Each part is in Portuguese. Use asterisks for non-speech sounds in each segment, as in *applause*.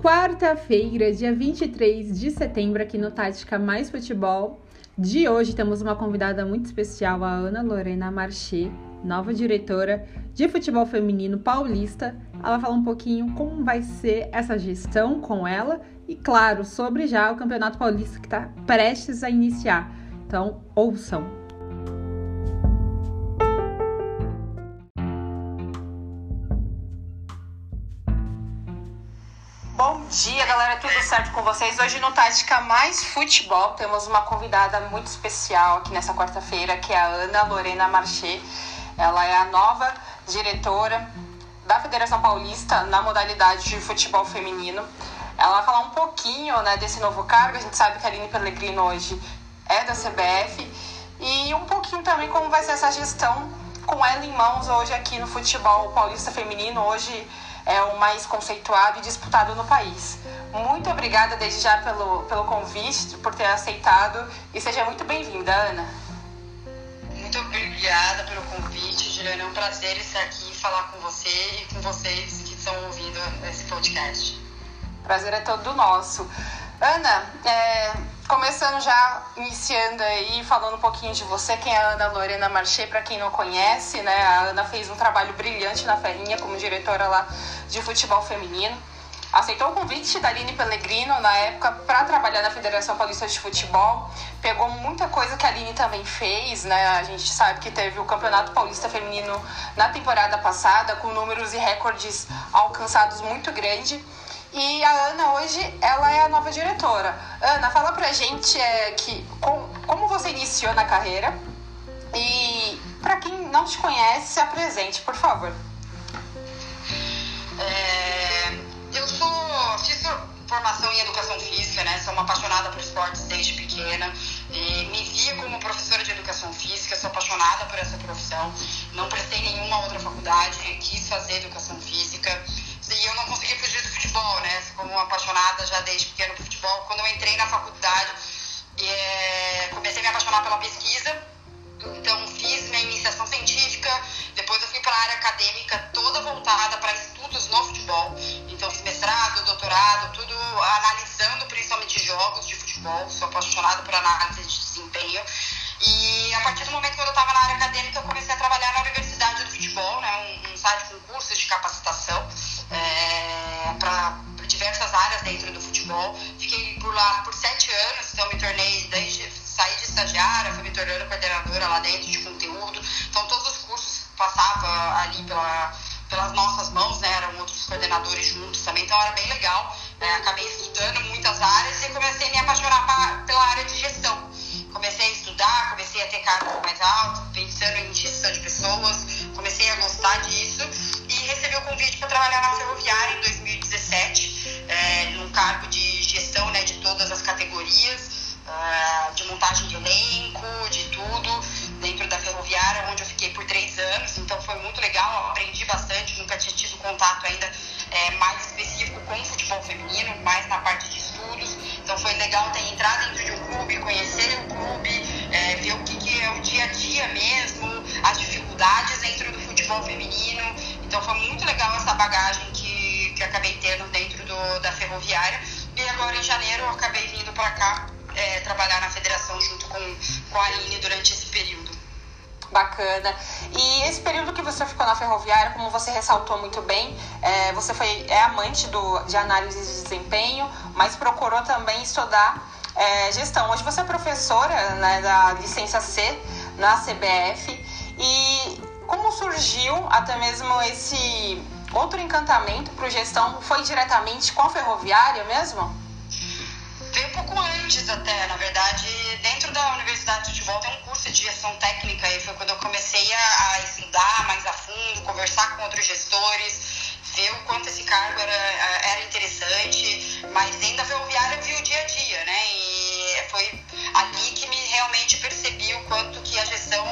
quarta-feira, dia 23 de setembro, aqui no Tática Mais Futebol. De hoje temos uma convidada muito especial, a Ana Lorena Marché, nova diretora de futebol feminino paulista. Ela vai falar um pouquinho como vai ser essa gestão com ela e, claro, sobre já o Campeonato Paulista que está prestes a iniciar. Então, ouçam! Dia, galera, tudo certo com vocês? Hoje no Tática Mais Futebol temos uma convidada muito especial aqui nessa quarta-feira, que é a Ana Lorena Marché. Ela é a nova diretora da Federação Paulista na modalidade de futebol feminino. Ela vai falar um pouquinho né, desse novo cargo. A gente sabe que a Aline Pellegrino hoje é da CBF e um pouquinho também como vai ser essa gestão com ela em mãos hoje aqui no futebol paulista feminino. Hoje é o mais conceituado e disputado no país. Muito obrigada desde já pelo, pelo convite, por ter aceitado e seja muito bem-vinda, Ana. Muito obrigada pelo convite, Juliana. É um prazer estar aqui e falar com você e com vocês que estão ouvindo esse podcast. Prazer é todo nosso. Ana, é, começando já, iniciando aí, falando um pouquinho de você, quem é a Ana Lorena Marché, para quem não conhece, né? A Ana fez um trabalho brilhante na Ferrinha como diretora lá de futebol feminino. Aceitou o convite da Aline Pellegrino na época para trabalhar na Federação Paulista de Futebol. Pegou muita coisa que a Aline também fez, né? A gente sabe que teve o Campeonato Paulista Feminino na temporada passada, com números e recordes alcançados muito grande. E a Ana hoje, ela é a nova diretora. Ana, fala pra gente é, que, com, como você iniciou na carreira e para quem não te conhece, se apresente, por favor. É, eu sou, fiz formação em educação física, né? Sou uma apaixonada por esportes desde pequena. E me via como professora de educação física, sou apaixonada por essa profissão. Não prestei nenhuma outra faculdade, quis fazer educação física e eu não consegui fugir do futebol, né? Como apaixonada já desde pequeno por futebol. Quando eu entrei na faculdade, é, comecei a me apaixonar pela pesquisa. Então fiz minha iniciação científica, depois eu fui para a área acadêmica toda voltada para estudos no futebol. Então fiz mestrado, doutorado, tudo analisando principalmente jogos de futebol. Sou apaixonada por análise de desempenho. E a partir do momento que eu estava na área acadêmica, eu comecei a trabalhar na Universidade do Futebol, né, estagiária, fui me tornando coordenadora lá dentro de conteúdo. Então todos os cursos passavam ali pela, pelas nossas mãos, né? Eram outros coordenadores juntos também, então era bem legal. É, acabei estudando muitas áreas e comecei a me apaixonar pra, pela área de gestão. Comecei a estudar, comecei a ter cargo mais alto, pensando em gestão de pessoas, comecei a gostar disso recebi o convite para trabalhar na Ferroviária em 2017, é, num cargo de gestão né, de todas as categorias, uh, de montagem de elenco, de tudo, dentro da Ferroviária, onde eu fiquei por três anos. Então foi muito legal, aprendi bastante, nunca tinha tido contato ainda é, mais específico com o futebol feminino, mais na parte de estudos. Então foi legal ter entrado dentro de um clube, conhecer o clube, é, ver o que, que é o dia a dia mesmo, as dificuldades dentro do futebol feminino. Então foi muito legal essa bagagem que, que acabei tendo dentro do, da ferroviária. E agora em janeiro eu acabei vindo para cá é, trabalhar na federação junto com, com a Aline durante esse período. Bacana. E esse período que você ficou na ferroviária, como você ressaltou muito bem, é, você foi é amante do, de análise de desempenho, mas procurou também estudar é, gestão. Hoje você é professora né, da licença C na CBF. E como surgiu até mesmo esse outro encantamento para gestão? Foi diretamente com a ferroviária mesmo? Veio um pouco antes até, na verdade, dentro da Universidade de Volta tem um curso de gestão técnica e foi quando eu comecei a, a estudar mais a fundo, conversar com outros gestores, ver o quanto esse cargo era, era interessante, mas dentro da ferroviária eu vi o dia a dia, né? E foi ali que me realmente percebi o quanto que a gestão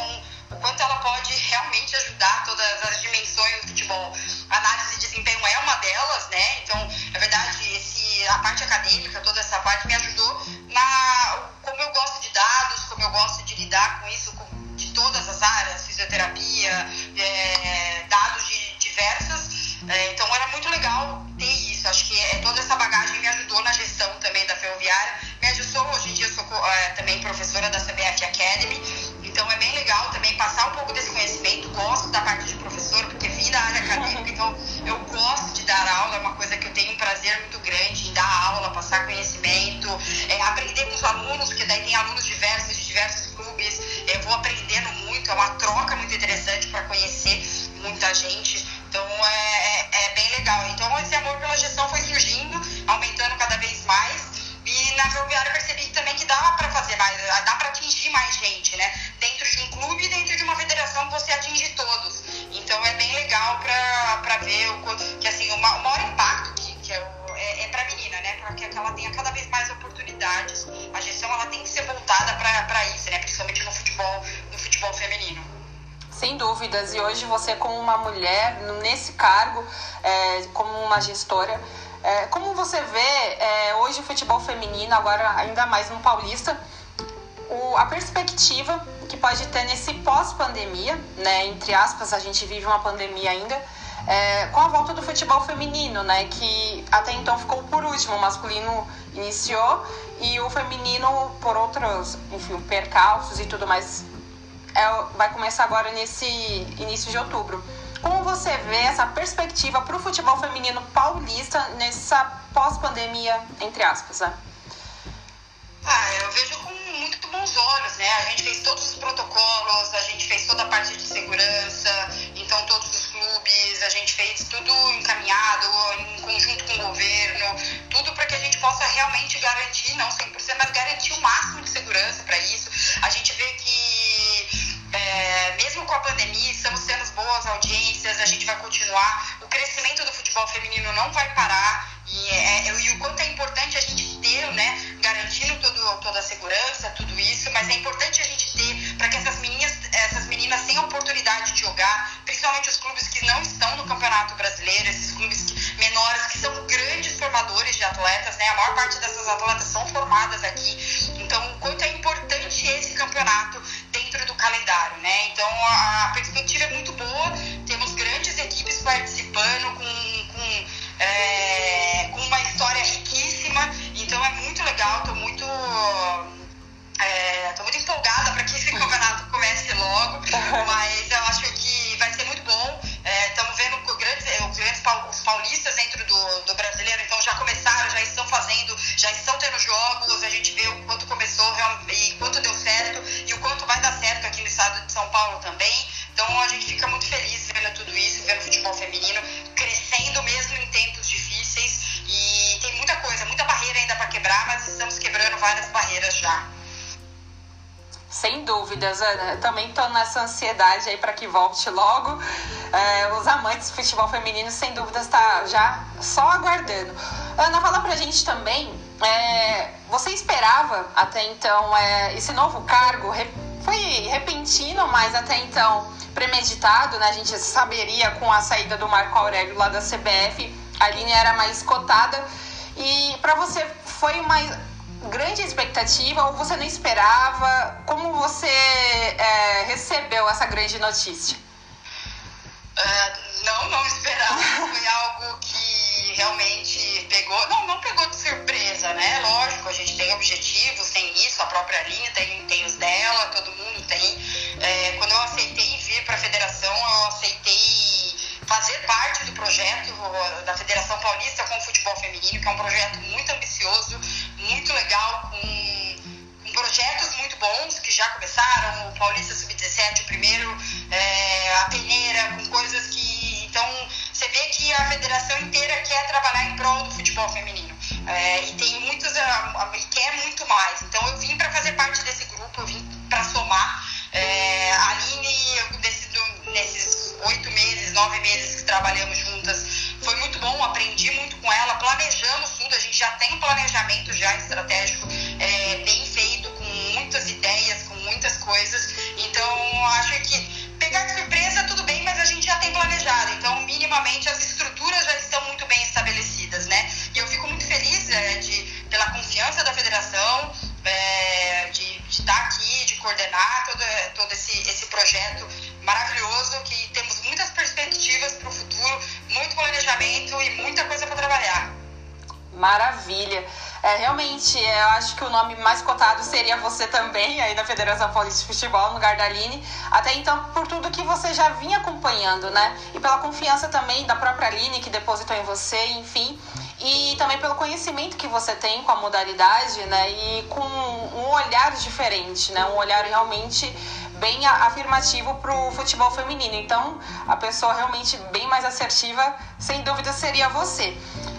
o quanto ela pode realmente ajudar todas as dimensões do futebol. Análise de desempenho é uma delas, né? Então, na verdade, esse, a parte acadêmica, toda essa parte me ajudou na como eu gosto de dados, como eu gosto de lidar com isso com, de todas as áreas, fisioterapia, é, dados de diversas. É, então, era muito legal ter isso. Acho que é, toda essa bagagem me ajudou na gestão também da ferroviária. Me ajudou, hoje em dia, sou é, também professora da CBF Academy. Então é bem legal também passar um pouco desse conhecimento. Gosto da parte de uma mulher nesse cargo, é, como uma gestora, é, como você vê é, hoje o futebol feminino, agora ainda mais no Paulista, o, a perspectiva que pode ter nesse pós-pandemia, né, entre aspas, a gente vive uma pandemia ainda, é, com a volta do futebol feminino, né, que até então ficou por último, o masculino iniciou e o feminino, por outros, enfim, percalços e tudo mais, é, vai começar agora nesse início de outubro. Como você vê essa perspectiva para o futebol feminino paulista nessa pós-pandemia, entre aspas? Né? Ah, eu vejo com muito bons olhos, né? A gente fez todos os protocolos, a gente fez toda a parte de segurança, então todos os clubes, a gente fez tudo encaminhado, em conjunto com o governo, tudo para que a gente possa realmente garantir, não 100%, mas garantir o máximo de segurança para isso. A gente vê que é, mesmo com a pandemia, estamos tendo boas audiências, a gente vai continuar. O crescimento do futebol feminino não vai parar. E, é, é, e o quanto é importante a gente ter, né, garantindo todo, toda a segurança, tudo isso, mas é importante a gente ter para que essas meninas, essas meninas tenham oportunidade de jogar, principalmente os clubes que não estão no Campeonato Brasileiro, esses clubes que, menores que são grandes formadores de atletas, né? A maior parte dessas atletas são formadas aqui. Calendário, né? Então, a, perspectiva é muito boa. Temos grandes equipes participando com, com é, com uma história riquíssima. Então é muito legal, estou muito. É, muito empolgada para que esse *laughs* campeonato comece logo, mas eu acho que vai ser muito bom. Estamos é, vendo grandes, é, os grandes paulistas dentro do, do brasileiro, então já começaram, também. Então a gente fica muito feliz vendo tudo isso, vendo o futebol feminino crescendo mesmo em tempos difíceis. E tem muita coisa, muita barreira ainda para quebrar, mas estamos quebrando várias barreiras já. Sem dúvidas, Ana. Também estou nessa ansiedade aí para que volte logo. É, os amantes do futebol feminino, sem dúvidas, está já só aguardando. Ana, fala pra gente também. É, você esperava até então é, esse novo cargo? Foi repentino, mas até então premeditado, né? A gente saberia com a saída do Marco Aurélio lá da CBF, a linha era mais cotada. E para você foi uma grande expectativa ou você não esperava? Como você é, recebeu essa grande notícia? Uh, não, não esperava. Foi algo que realmente pegou. Não, não pegou de surpresa, né? Lógico, a gente tem objetivos, tem isso, a própria linha tem, tem os dela, todo mundo tem. É, quando eu aceitei vir para a federação, eu aceitei fazer parte do projeto da Federação Paulista com o Futebol Feminino, que é um projeto muito ambicioso, muito legal, com, com projetos muito bons que já começaram, o Paulista Sub-17, o primeiro, é, a peneira, com coisas que. Então, você vê que a federação inteira quer trabalhar em prol do futebol feminino. É, e tem muitos. e quer muito mais. Então, eu vim para fazer parte desse grupo, eu vim para somar. É, a Aline, nesses oito meses, nove meses que trabalhamos juntas, foi muito bom, aprendi muito com ela, planejamos tudo, a gente já tem um planejamento já estratégico é, bem feito, com muitas ideias, com muitas coisas. Então, acho que pegar de surpresa tudo bem, mas a gente já tem planejado. Então, minimamente, as estruturas já estão muito bem estabelecidas, né? E eu fico muito feliz é, de, pela confiança da federação, Eu acho que o nome mais cotado seria você também, aí na Federação Paulista de Futebol, no lugar da Aline. Até então, por tudo que você já vinha acompanhando, né? E pela confiança também da própria Aline, que depositou em você, enfim. E também pelo conhecimento que você tem com a modalidade, né? E com um olhar diferente, né? Um olhar realmente bem afirmativo para o futebol feminino. Então, a pessoa realmente bem mais assertiva, sem dúvida, seria você.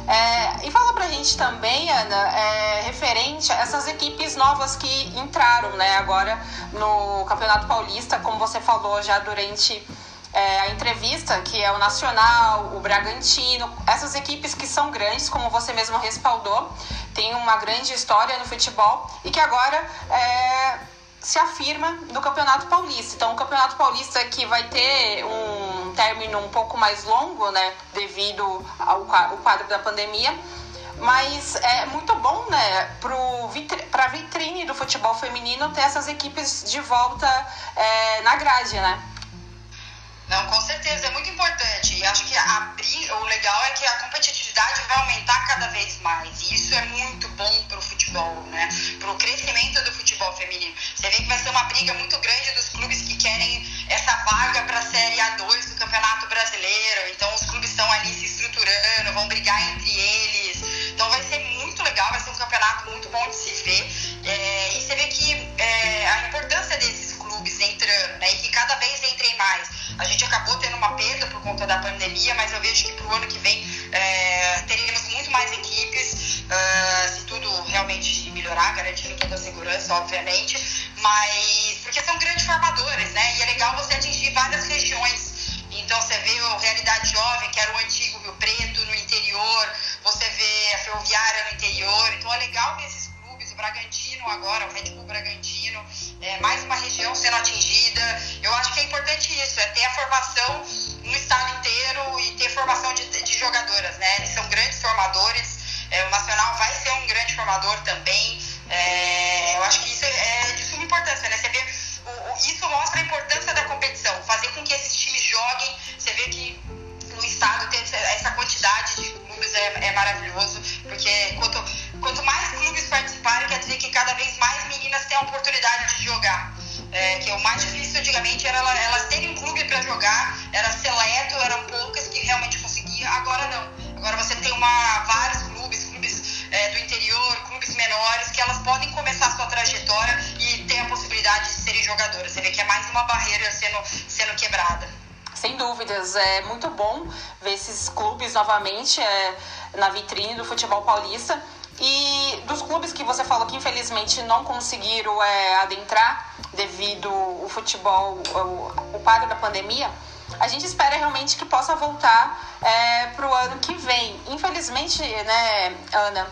É, e fala pra gente também, Ana, é, referente a essas equipes novas que entraram né, agora no Campeonato Paulista, como você falou já durante é, a entrevista, que é o Nacional, o Bragantino, essas equipes que são grandes, como você mesmo respaldou, tem uma grande história no futebol e que agora é, se afirma no Campeonato Paulista. Então, o Campeonato Paulista que vai ter um término um pouco mais longo, né, devido ao quadro da pandemia, mas é muito bom, né, para a vitrine do futebol feminino ter essas equipes de volta é, na grade, né? Não, com certeza, é muito importante. E acho que abrir, o legal é que a competitividade vai aumentar cada vez mais. E isso é muito bom para o futebol, né? Para o crescimento do futebol feminino. Você vê que vai ser uma briga muito grande dos clubes que querem essa vaga para a Série A2 do Campeonato Brasileiro. Então os clubes estão ali se estruturando, vão brigar entre eles. Então vai ser muito legal, vai ser um campeonato muito bom de se ver. É, e você vê que é, a importância desses clubes entrando, né? E que cada vez entrem mais. A gente acabou tendo uma perda por conta da pandemia, mas eu vejo que para o ano que vem é, teremos muito mais equipes, uh, se tudo realmente melhorar, garantindo toda a segurança, obviamente, mas porque são grandes formadores, né? E é legal você atingir várias regiões. Então você vê o Realidade Jovem, que era o antigo Rio Preto, no interior, você vê a Ferroviária no interior, então é legal ver esses Bragantino agora, o Red Bull Bragantino, é, mais uma região sendo atingida. Eu acho que é importante isso, é ter a formação no estado inteiro e ter formação de, de jogadoras, né? Eles são grandes formadores, é, o Nacional vai ser um grande formador também. É, eu acho que isso é, é de suma importância, né? Você vê, o, o, isso mostra a importância da competição, fazer com que esses times joguem. Você vê que no estado ter essa quantidade de clubes é, é maravilhoso, porque quanto, quanto mais clubes participarem, quer dizer que cada vez mais meninas têm a oportunidade de jogar. É, que o mais difícil antigamente era elas, elas terem um clube para jogar, era seleto, eram poucas que realmente conseguiam, agora não. Agora você tem uma, vários clubes, clubes é, do interior, clubes menores, que elas podem começar a sua trajetória e ter a possibilidade de serem jogadoras. Você vê que é mais uma barreira sendo, sendo quebrada. Sem dúvidas, é muito bom ver esses clubes novamente é, na vitrine do futebol paulista. E dos clubes que você falou que infelizmente não conseguiram é, adentrar devido ao futebol, o, o quadro da pandemia, a gente espera realmente que possa voltar é, para o ano que vem. Infelizmente, né, Ana,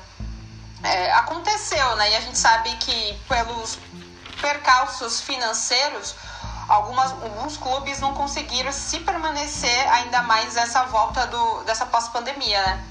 é, aconteceu, né? E a gente sabe que pelos percalços financeiros algumas, alguns clubes não conseguiram se permanecer ainda mais essa volta do, dessa pós-pandemia, né?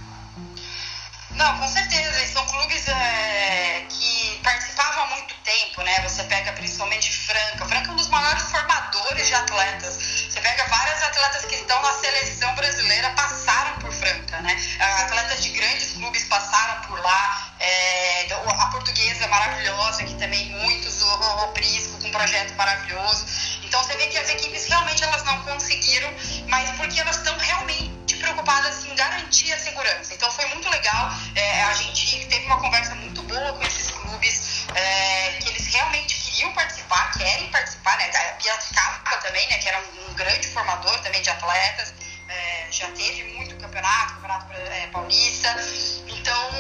Não, com certeza. São clubes é, que participavam há muito tempo, né? Você pega principalmente Franca. Franca é um dos maiores formadores de atletas. Você pega várias atletas que estão na seleção brasileira, passaram por Franca, né? Atletas de grandes clubes passaram por lá. É, a portuguesa é maravilhosa, que também muitos, o, o Prisco com um projeto maravilhoso. Então você vê que as equipes realmente elas não conseguiram, mas porque elas estão realmente preocupadas em garantir a segurança. Então foi muito legal. É, a gente teve uma conversa muito boa com esses clubes, é, que eles realmente queriam participar, querem participar, né? A Piracicaba também, né? Que era um, um grande formador também de atletas. É, já teve muito campeonato, campeonato é, paulista. Então,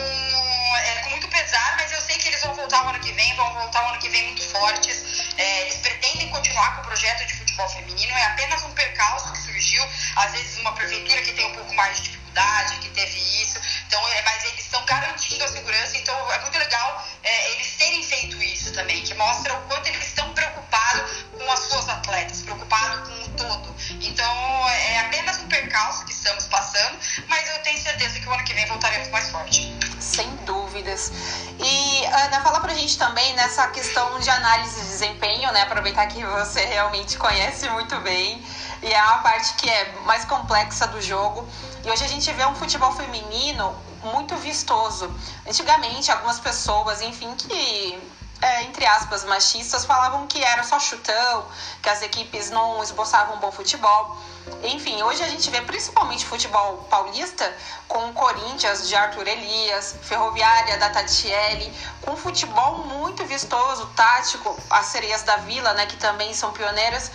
é com muito pesar, mas eu sei que eles vão voltar o ano que vem, vão voltar o ano que vem muito fortes. É, eles pretendem continuar com o projeto de futebol feminino, é apenas um percalço que surgiu, às vezes uma prefeitura que tem um pouco mais de dificuldade, que teve isso, então, é, mas eles estão garantindo a segurança, então é muito legal é, eles terem feito isso também, que mostra o quanto eles estão preocupados com as suas atletas, preocupados com o todo. Então, é apenas um percalço que estamos passando, mas eu tenho certeza que o ano que vem voltaremos mais forte. Sem dúvidas. E, Ana, fala pra gente também nessa questão de análise de desempenho, né? Aproveitar que você realmente conhece muito bem e é uma parte que é mais complexa do jogo. E hoje a gente vê um futebol feminino muito vistoso. Antigamente, algumas pessoas, enfim, que é, entre aspas, machistas, falavam que era só chutão, que as equipes não esboçavam bom futebol. Enfim, hoje a gente vê principalmente futebol paulista com o Corinthians de Arthur Elias, Ferroviária da Tatiele, com futebol muito vistoso, tático, as sereias da Vila, né, que também são pioneiras.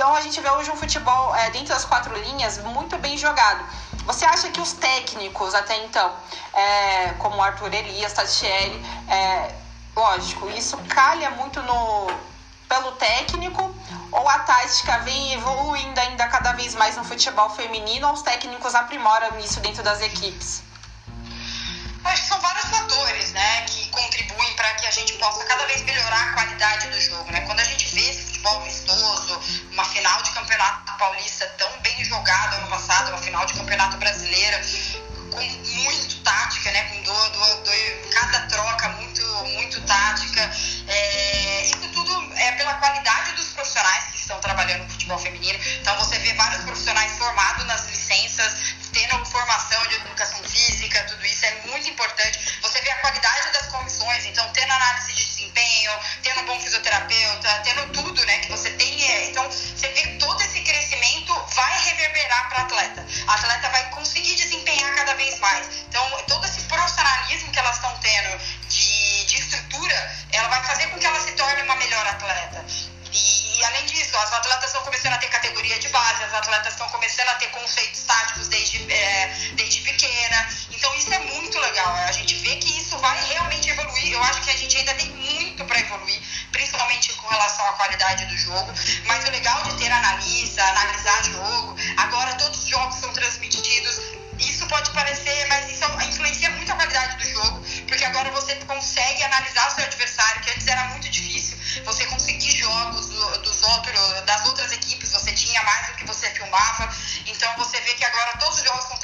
Então a gente vê hoje um futebol é, dentro das quatro linhas muito bem jogado. Você acha que os técnicos até então, é, como Arthur Elias, Tatiele, é, lógico, isso calha muito no pelo técnico ou a tática vem evoluindo ainda cada vez mais no futebol feminino ou os técnicos aprimoram isso dentro das equipes? Acho que são vários fatores, né, que contribuem para que a gente possa cada vez melhorar a qualidade do jogo, né? Quando a gente vê esse futebol vistoso, uma final de campeonato paulista tão bem jogada ano passado, uma final de campeonato brasileiro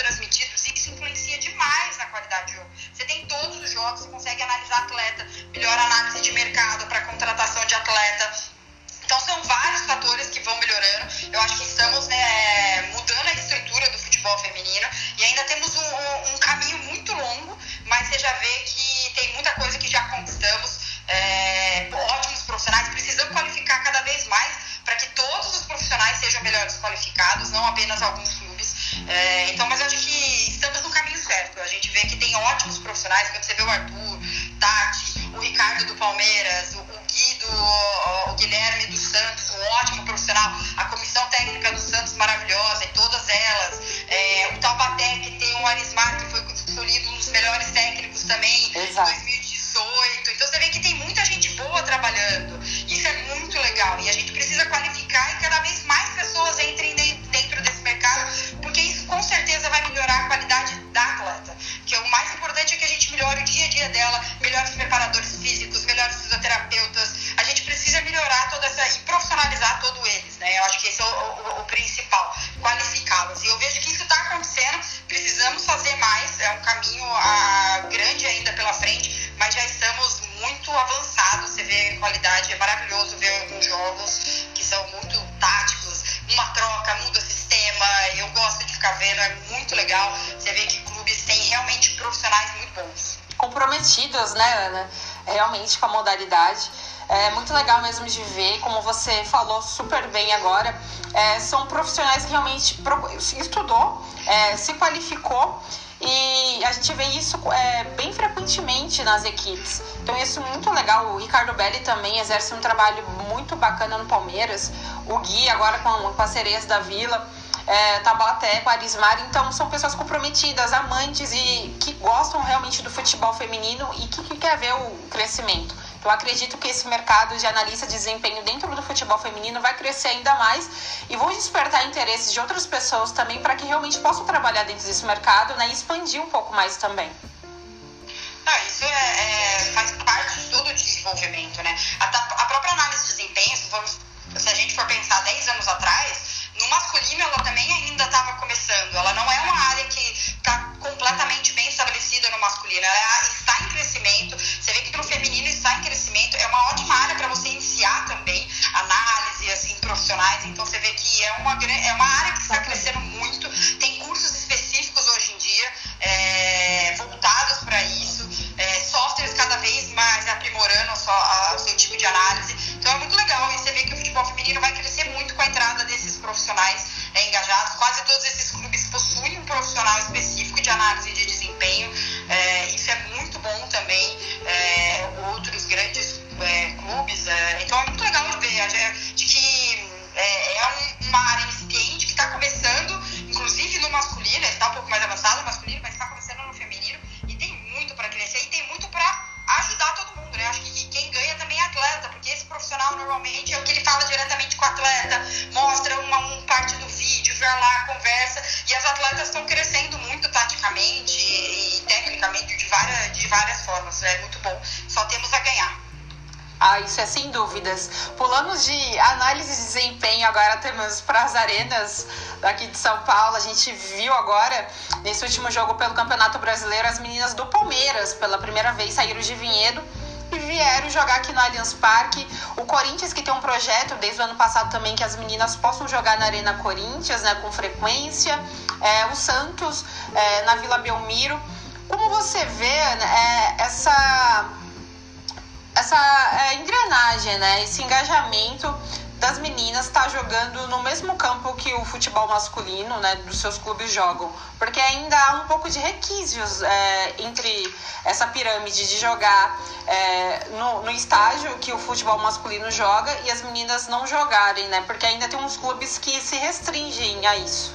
transmitidos e isso influencia demais na qualidade do jogo. Você tem todos os jogos, você consegue analisar atleta, melhor análise de mercado para contratação de atleta. Então são vários fatores que vão melhorando. Eu acho que estamos né, mudando a estrutura do futebol feminino e ainda temos um, um caminho muito longo, mas você já vê que tem muita coisa que já conquistamos é, ótimos profissionais, precisamos qualificar cada vez mais para que todos os profissionais sejam melhores qualificados, não apenas alguns. É, então, mas eu acho que estamos no caminho certo. A gente vê que tem ótimos profissionais, quando você vê o Arthur, Tati, o Ricardo do Palmeiras, o, o Guido, o, o Guilherme do Santos, um ótimo profissional, a comissão técnica do Santos maravilhosa, e todas elas, é, o Taubaté que tem o Arismar, que foi escolhido um dos melhores técnicos também em 2018. Então você vê que tem muita gente boa trabalhando. Isso é muito legal. E a gente precisa qualificar e cada vez mais pessoas entrem dentro desse mercado, porque isso com certeza vai melhorar a qualidade da atleta. Que o mais importante é que a gente melhore o dia a dia dela, melhore os preparadores físicos, melhore os fisioterapeutas. A gente precisa melhorar toda essa e profissionalizar todos eles, né? Eu acho que esse é o, o, o principal, qualificá-los. E eu vejo que isso Realmente com a modalidade. É muito legal mesmo de ver, como você falou super bem agora. É, são profissionais que realmente estudou, é, se qualificou e a gente vê isso é, bem frequentemente nas equipes. Então isso é muito legal. O Ricardo Belli também exerce um trabalho muito bacana no Palmeiras. O Gui agora com, com as sereias da Vila. É, Tabaté, com Arismar, então são pessoas comprometidas, amantes e que gostam realmente do futebol feminino e que, que quer ver o crescimento. Eu acredito que esse mercado de analista de desempenho dentro do futebol feminino vai crescer ainda mais e vão despertar interesses de outras pessoas também para que realmente possam trabalhar dentro desse mercado né, e expandir um pouco mais também. Ah, isso é, é, faz parte de todo o desenvolvimento, né? A, a própria análise de desempenho, se, for, se a gente for pensar 10 anos atrás, no masculino, ela também ainda arenas daqui de São Paulo. A gente viu agora, nesse último jogo pelo Campeonato Brasileiro, as meninas do Palmeiras, pela primeira vez, saíram de Vinhedo e vieram jogar aqui no Allianz Parque. O Corinthians, que tem um projeto desde o ano passado também, que as meninas possam jogar na Arena Corinthians, né, com frequência. É, o Santos, é, na Vila Belmiro. Como você vê é, essa essa é, engrenagem, né? Esse engajamento das meninas tá jogando no mesmo campo que o futebol masculino, né? Dos seus clubes jogam. Porque ainda há um pouco de requisitos é, entre essa pirâmide de jogar é, no, no estágio que o futebol masculino joga e as meninas não jogarem, né? Porque ainda tem uns clubes que se restringem a isso.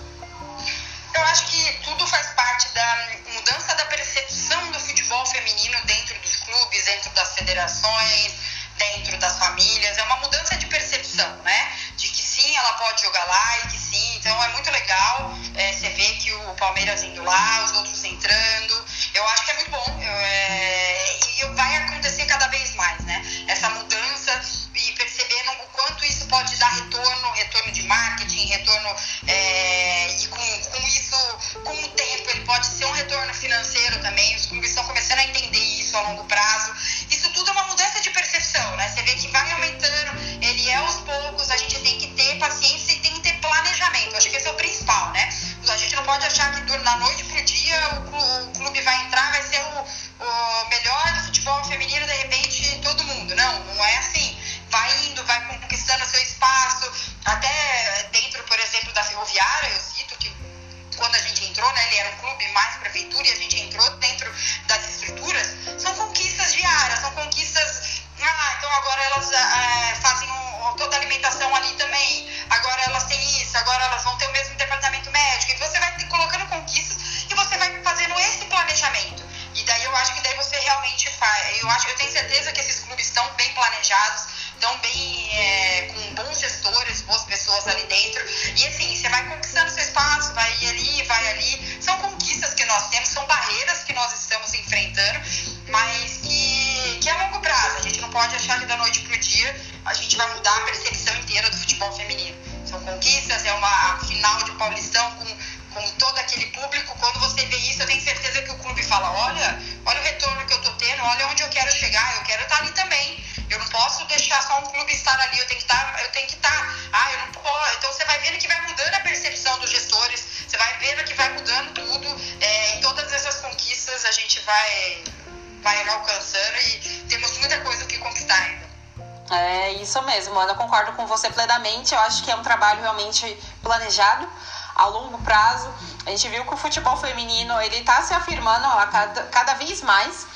Eu acho que tudo faz parte da mudança da percepção do futebol feminino dentro dos clubes, dentro das federações, dentro das famílias. É uma mudança de percepção, né? De que sim, ela pode jogar lá e que sim. Então é muito legal é, você ver que o Palmeiras indo lá, os outros entrando. Eu acho que é muito bom. É, e vai acontecer cada vez mais, né? Essa mudança e percebendo o quanto isso pode dar retorno, retorno de marketing, Paulistão com, com todo aquele público. Quando você vê isso, eu tenho certeza que o clube fala: olha, olha o retorno que eu tô tendo, olha onde eu quero chegar, eu quero estar ali também. Eu não posso deixar só um clube estar ali, eu tenho que estar, eu tenho que estar. Ah, eu não posso. Então você vai vendo que vai mudando a percepção dos gestores, você vai vendo que vai mudando tudo. É, em todas essas conquistas a gente vai, vai alcançando e temos muita coisa que conquistar. É isso mesmo, Ana. Concordo com você plenamente. Eu acho que é um trabalho realmente planejado a longo prazo. A gente viu que o futebol feminino ele está se afirmando a cada, cada vez mais.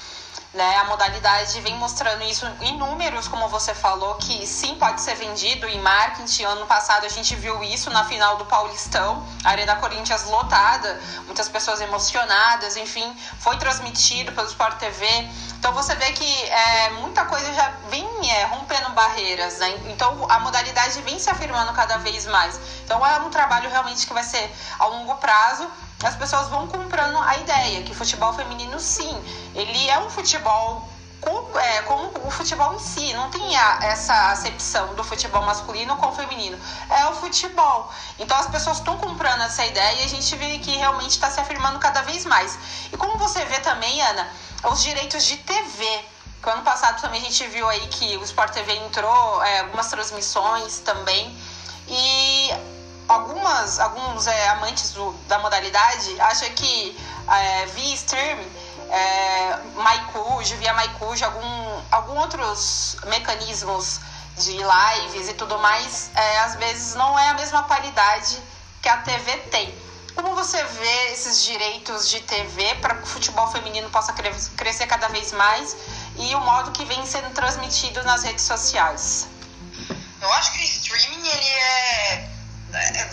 Né? A modalidade vem mostrando isso em números, como você falou, que sim pode ser vendido em marketing. Ano passado a gente viu isso na final do Paulistão, Arena Corinthians lotada, muitas pessoas emocionadas, enfim, foi transmitido pelo Sport TV. Então você vê que é, muita coisa já vem é, rompendo barreiras, né? Então a modalidade vem se afirmando cada vez mais. Então é um trabalho realmente que vai ser a longo prazo as pessoas vão comprando a ideia que futebol feminino, sim, ele é um futebol com, é, com o futebol em si, não tem a, essa acepção do futebol masculino com o feminino. É o futebol. Então as pessoas estão comprando essa ideia e a gente vê que realmente está se afirmando cada vez mais. E como você vê também, Ana, os direitos de TV. Que ano passado também a gente viu aí que o Sport TV entrou, é, algumas transmissões também. E algumas, alguns é, amantes do, da modalidade acham que é, via stream, é, MyCujo, via MyCujo, algum, algum outros mecanismos de lives e tudo mais, é, às vezes não é a mesma qualidade que a TV tem. Como você vê esses direitos de TV para que o futebol feminino possa crescer cada vez mais e o modo que vem sendo transmitido nas redes sociais? Eu acho que o streaming ele é,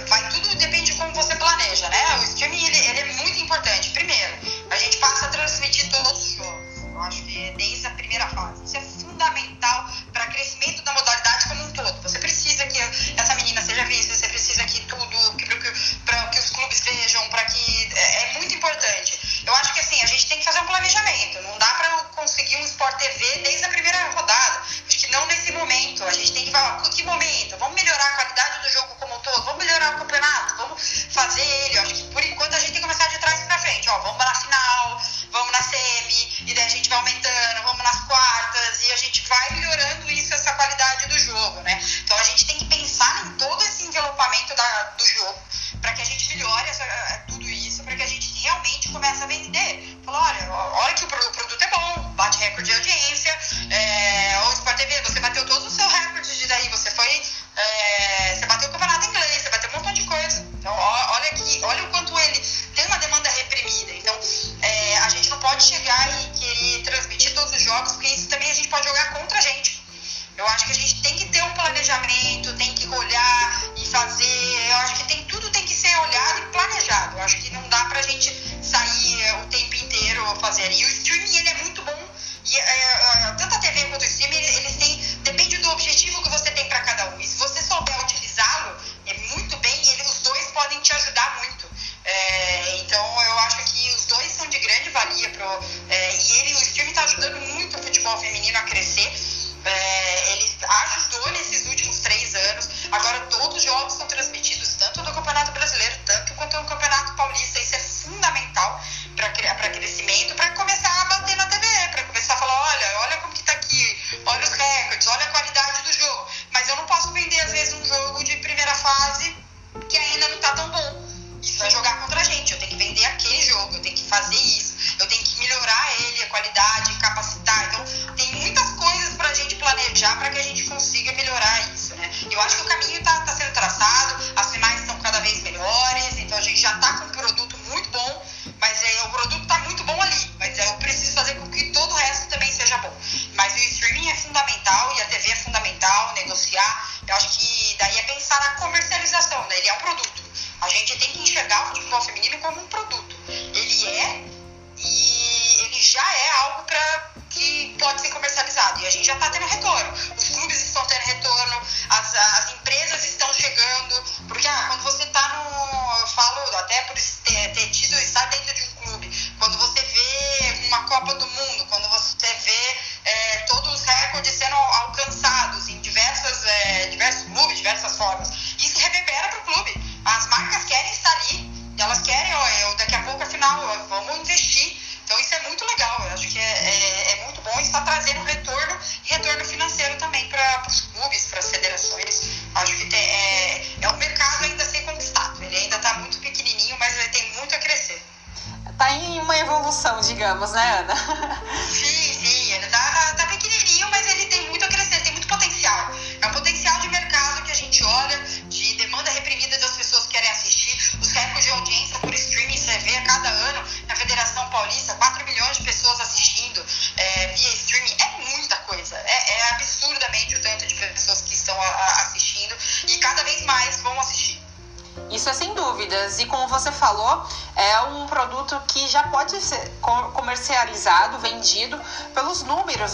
vai tudo depende de como você planeja, né? O streaming ele, ele, é muito importante. Primeiro, a gente passa a transmitir todos os jogos. Eu acho que é desde a primeira fase. Isso é fundamental para crescimento da modalidade como um todo. Você precisa que essa menina seja vista, você precisa que tudo, para que os clubes vejam, para que é, é, muito importante. Eu acho que assim, a gente tem que fazer um planejamento. Não dá para conseguir um Sport TV desde a primeira rodada. Acho que não nesse momento. A gente tem que falar, que momento? Vamos melhorar a qualidade do jogo como um todo? Vamos melhorar o campeonato? Vamos fazer ele? Eu acho que por enquanto a gente tem que começar de trás para frente. Ó, vamos na final, vamos na semi, e daí a gente vai aumentando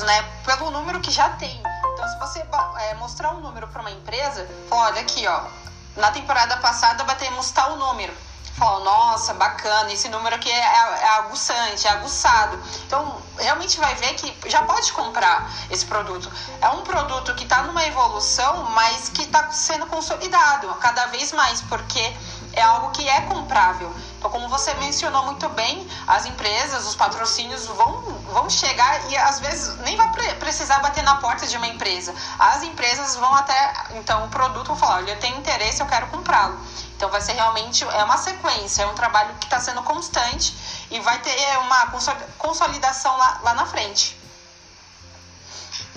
né? Pelo número que já tem. Então, se você é, mostrar um número para uma empresa, fala, olha aqui, ó, na temporada passada batemos tal número. Fala, nossa, bacana, esse número aqui é, é, é aguçante, é aguçado. Então, realmente vai ver que já pode comprar esse produto. É um produto que está numa evolução, mas que está sendo consolidado cada vez mais, porque é algo que é comprável. Então, como você mencionou muito bem, as empresas, os patrocínios vão, vão chegar e às vezes nem vai precisar bater na porta de uma empresa. As empresas vão até, então, o produto vão falar: olha, tenho interesse, eu quero comprá-lo. Então, vai ser realmente é uma sequência, é um trabalho que está sendo constante e vai ter uma consolidação lá, lá na frente.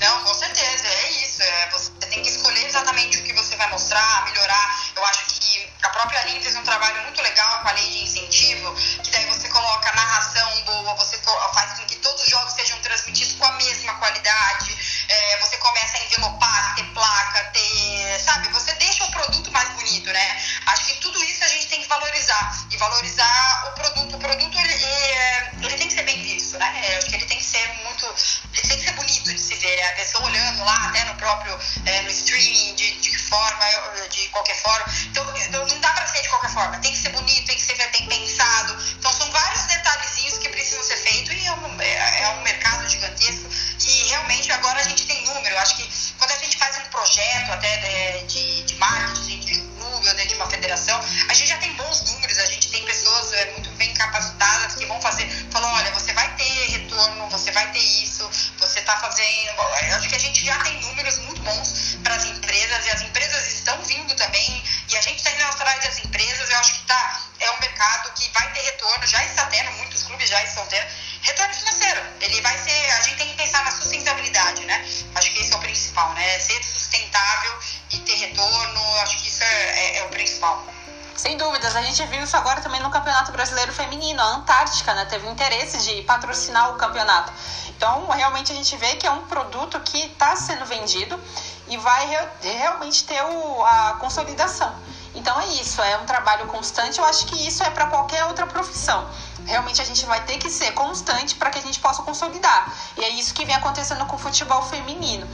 Não, com certeza, é isso. É, você tem que escolher exatamente o que você vai mostrar, melhorar. Eu acho que a própria Aline fez um trabalho muito legal com a lei de incentivo, que daí você coloca narração boa, você faz com que todos os jogos sejam transmitidos com a mesma qualidade é, você começa a envelopar, ter placa, ter. Sabe? Você deixa o produto mais bonito, né? Acho que tudo isso a gente tem que valorizar. E valorizar o produto. O produto, ele, ele, é, ele tem que ser bem visto, né? É, acho que ele tem que ser muito. Ele tem que ser bonito de se ver. Né? A pessoa olhando lá, até no próprio. É, no streaming, de, de que forma, de qualquer forma. Então, então, não dá pra ser de qualquer forma. Tem que ser bonito, tem que ser bem pensado. Então, são vários detalhezinhos que precisam ser feitos e é um, é, é um mercado gigante. Teve interesse de patrocinar o campeonato. Então, realmente a gente vê que é um produto que está sendo vendido e vai realmente ter o, a consolidação. Então é isso, é um trabalho constante. Eu acho que isso é para qualquer outra profissão. Realmente a gente vai ter que ser constante para que a gente possa consolidar. E é isso que vem acontecendo com o futebol feminino.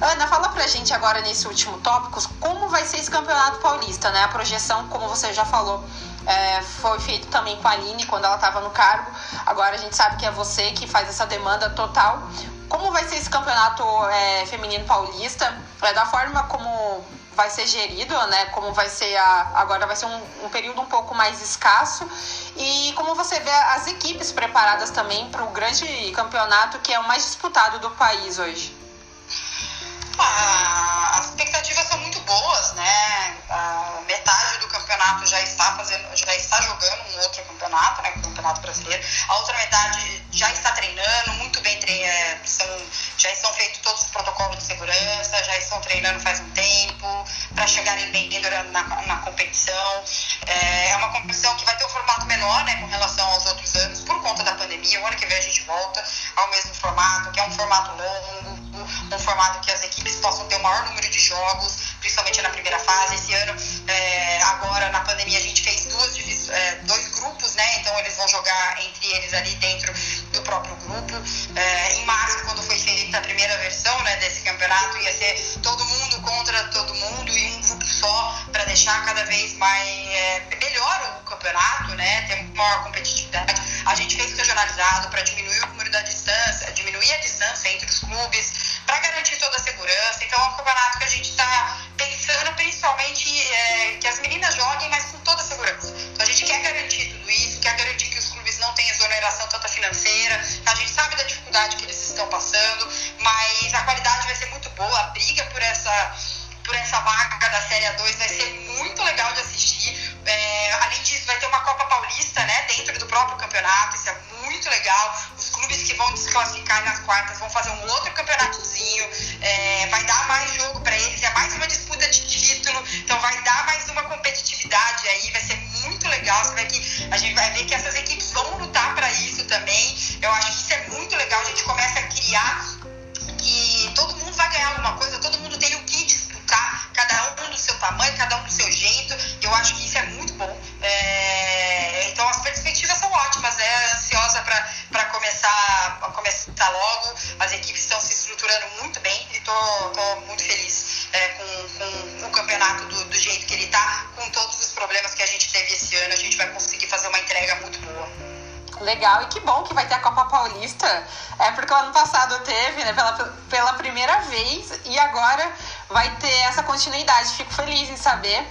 Ana, fala pra gente agora nesse último tópico como vai ser esse campeonato paulista, né? A projeção, como você já falou, é, foi feito também com a Aline quando ela estava no cargo. Agora a gente sabe que é você que faz essa demanda total. Como vai ser esse campeonato é, feminino paulista? É, da forma como vai ser gerido, né? Como vai ser a, agora vai ser um, um, período um pouco mais escasso e como você vê as equipes preparadas também para o grande campeonato que é o mais disputado do país hoje. Ah, as expectativas são boas, né? A metade do campeonato já está fazendo, já está jogando um outro campeonato, né? O campeonato brasileiro. A outra metade já está treinando, muito bem treinando, são, já estão feitos todos os protocolos de segurança, já estão treinando faz um tempo, para chegarem bem na, na competição. É, é uma competição que vai ter um formato menor, né? Com relação aos outros anos, por conta da pandemia. O ano que vem a gente volta ao mesmo formato, que é um formato longo, um formato que as equipes possam ter o maior número de jogos, principalmente na primeira fase. Esse ano, é, agora na pandemia, a gente fez duas, é, dois grupos, né? Então eles vão jogar entre eles ali dentro do próprio grupo. É, em março, quando foi feita a primeira versão né, desse campeonato, ia ser todo mundo contra todo mundo e um grupo só para deixar cada vez mais é, melhor o campeonato, né? Ter maior competitividade. A gente fez regionalizado para diminuir o número da distância, diminuir a distância entre os clubes para garantir toda a segurança. Então é um campeonato que a gente está pensando principalmente é, que as meninas joguem, mas com toda a segurança. Então a gente quer garantir tudo isso, quer garantir que os clubes não tenham exoneração tanta financeira. A gente sabe da dificuldade que eles estão passando, mas a qualidade vai ser muito boa, a briga por essa por essa vaga da Série A2 vai ser muito legal de assistir. É, além disso, vai ter uma Copa Paulista né, dentro do próprio campeonato, isso é muito legal clubes que vão desclassificar nas quartas vão fazer um outro campeonatozinho, é, vai dar mais jogo para eles, é mais uma disputa de título, então vai dar mais uma competitividade aí, vai ser muito legal. Você vai que a gente vai ver que essas equipes vão lutar para isso também. Eu acho que isso é muito legal. A gente começa a criar que todo mundo vai ganhar alguma coisa, todo mundo tem o que disputar, cada um do seu tamanho, cada um do seu jeito. Eu acho que isso é muito bom. É, então as perspectivas são ótimas, né? Ansiosa para começar, começar logo. As equipes estão se estruturando muito bem e estou muito feliz é, com, com, o campeonato do, do jeito que ele está, com todos os problemas que a gente teve esse ano. A gente vai conseguir fazer uma entrega muito boa. Legal, e que bom que vai ter a Copa Paulista. É porque o ano passado teve, né, pela, pela primeira vez, e agora vai ter essa continuidade. Fico feliz em saber.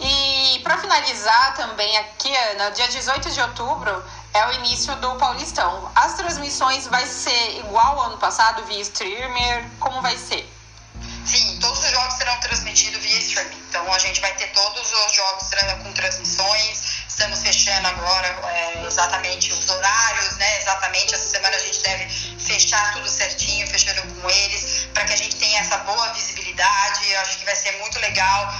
E para finalizar também aqui, no dia 18 de outubro, é o início do Paulistão. As transmissões vai ser igual ao ano passado, via streamer? Como vai ser? Sim, todos os jogos serão transmitidos via streaming. Então a gente vai ter todos os jogos com transmissões. Estamos fechando agora é, exatamente os horários, né? Exatamente essa semana a gente deve fechar tudo certinho, fechando com eles, para que a gente tenha essa boa visibilidade. Eu acho que vai ser muito legal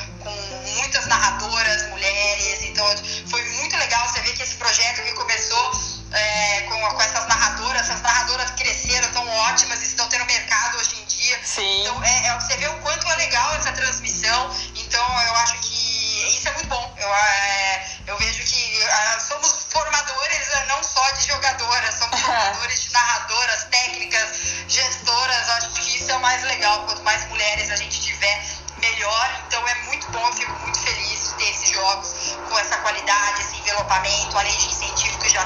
muitas narradoras, mulheres. Então foi muito legal você ver que esse projeto que começou é, com, com essas narradoras, essas narradoras cresceram, tão ótimas, estão tendo mercado hoje em dia. Sim. Então é, é, você vê o quanto é legal essa transmissão. Então eu acho que isso é muito bom. Eu, é, eu vejo que uh, somos formadores é, não só de jogadoras, somos *laughs* formadores de narradoras, técnicas, gestoras. Acho que isso é o mais legal. Quanto mais mulheres a gente tiver, melhor. Então é muito bom, eu fico muito feliz de ter esses jogos com essa qualidade, esse envelopamento, a lei de incentivo que já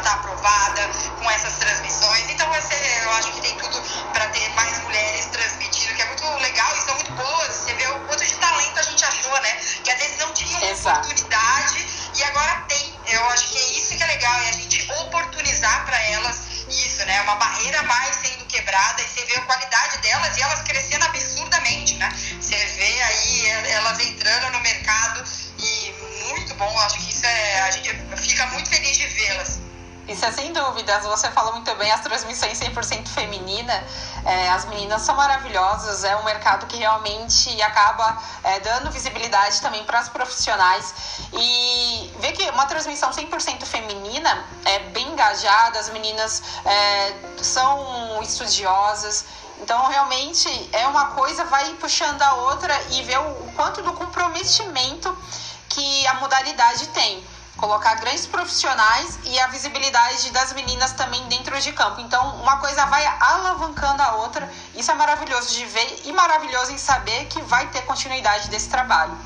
dúvidas. Você falou muito bem, as transmissões 100% feminina, é, as meninas são maravilhosas. É um mercado que realmente acaba é, dando visibilidade também para as profissionais. E ver que uma transmissão 100% feminina é bem engajada, as meninas é, são estudiosas. Então, realmente, é uma coisa vai puxando a outra e ver o quanto do comprometimento que a modalidade tem colocar grandes profissionais e a visibilidade das meninas também dentro de campo. Então, uma coisa vai alavancando a outra. Isso é maravilhoso de ver e maravilhoso em saber que vai ter continuidade desse trabalho.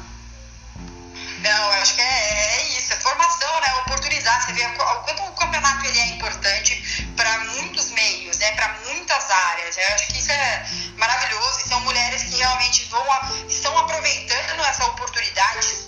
Não, eu acho que é, é isso, é formação, né? Oportunizar, você vê o quanto o campeonato ele é importante para muitos meios, né? Para muitas áreas. Eu acho que isso é maravilhoso e são mulheres que realmente vão estão aproveitando essa oportunidade,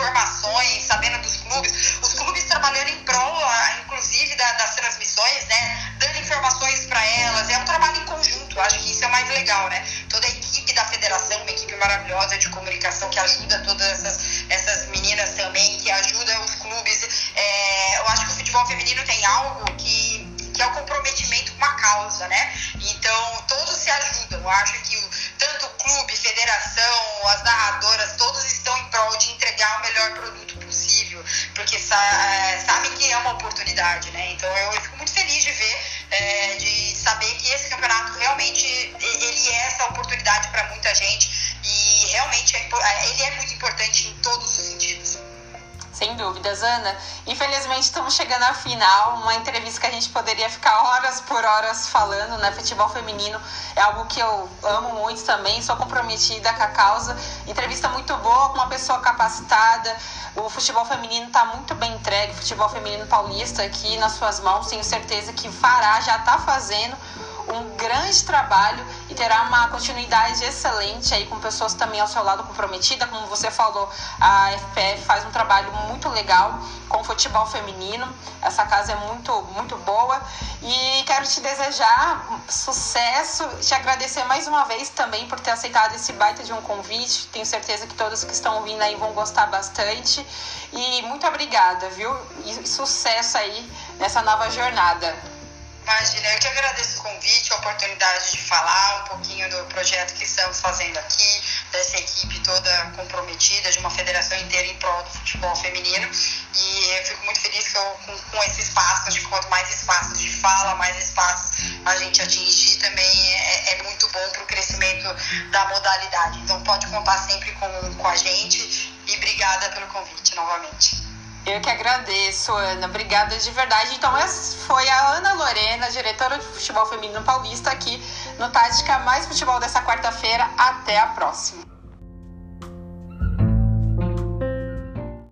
informações, sabendo dos clubes, os clubes trabalhando em prol, inclusive, da, das transmissões, né? Dando informações para elas. É um trabalho em conjunto. Acho que isso é mais legal, né? Toda a equipe da federação, uma equipe maravilhosa de comunicação que ajuda todas essas, essas meninas também, que ajuda os clubes. É, eu acho que o futebol feminino tem algo que que é o comprometimento com a causa, né? Então, todos se ajudam. Eu acho que o, tanto o clube, federação, as narradoras, todos estão em prol de entregar o melhor produto possível, porque sa é, sabem que é uma oportunidade, né? Então, eu, eu fico muito feliz de ver, é, de saber que esse campeonato realmente ele é essa oportunidade para muita gente e realmente é, é, ele é muito importante em todos os sentidos. Sem dúvidas, Ana. Infelizmente estamos chegando à final, uma entrevista que a gente poderia ficar horas por horas falando, né? Futebol feminino é algo que eu amo muito também, sou comprometida com a causa. Entrevista muito boa, com uma pessoa capacitada. O futebol feminino está muito bem entregue, futebol feminino paulista aqui nas suas mãos, tenho certeza que fará, já está fazendo um grande trabalho e terá uma continuidade excelente aí com pessoas também ao seu lado comprometida, como você falou, a FPF faz um trabalho muito legal com o futebol feminino. Essa casa é muito muito boa e quero te desejar sucesso, te agradecer mais uma vez também por ter aceitado esse baita de um convite. Tenho certeza que todos que estão ouvindo aí vão gostar bastante. E muito obrigada, viu? E sucesso aí nessa nova jornada. Imagina, eu que agradeço o convite, a oportunidade de falar um pouquinho do projeto que estamos fazendo aqui, dessa equipe toda comprometida, de uma federação inteira em prol do futebol feminino. E eu fico muito feliz eu, com, com esse espaço, de quanto mais espaços de fala, mais espaços a gente atingir, também é, é muito bom para o crescimento da modalidade. Então pode contar sempre com, com a gente e obrigada pelo convite novamente. Eu que agradeço, Ana. Obrigada de verdade. Então, essa foi a Ana Lorena, diretora de futebol feminino paulista, aqui no Tática Mais Futebol dessa quarta-feira. Até a próxima.